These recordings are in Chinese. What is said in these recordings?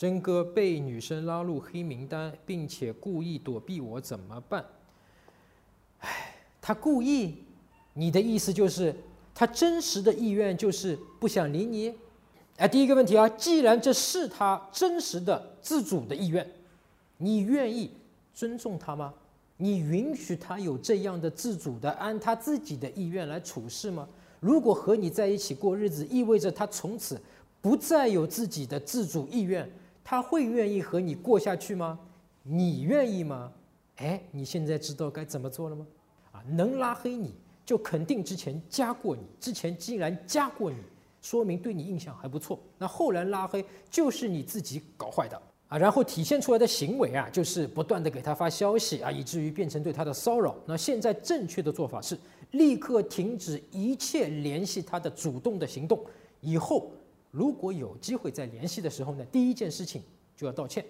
真哥被女生拉入黑名单，并且故意躲避我，怎么办？唉，他故意，你的意思就是他真实的意愿就是不想理你？哎，第一个问题啊，既然这是他真实的自主的意愿，你愿意尊重他吗？你允许他有这样的自主的按他自己的意愿来处事吗？如果和你在一起过日子，意味着他从此不再有自己的自主意愿，他会愿意和你过下去吗？你愿意吗？哎，你现在知道该怎么做了吗？啊，能拉黑你就肯定之前加过你，之前既然加过你，说明对你印象还不错。那后来拉黑就是你自己搞坏的。啊，然后体现出来的行为啊，就是不断的给他发消息啊，以至于变成对他的骚扰。那现在正确的做法是立刻停止一切联系他的主动的行动。以后如果有机会再联系的时候呢，第一件事情就要道歉，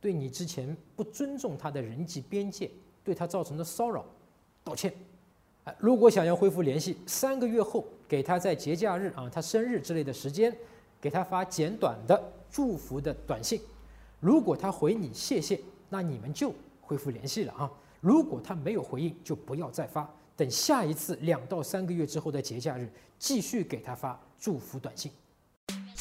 对你之前不尊重他的人际边界，对他造成的骚扰道歉。如果想要恢复联系，三个月后给他在节假日啊，他生日之类的时间，给他发简短的祝福的短信。如果他回你谢谢，那你们就恢复联系了啊。如果他没有回应，就不要再发。等下一次两到三个月之后的节假日，继续给他发祝福短信。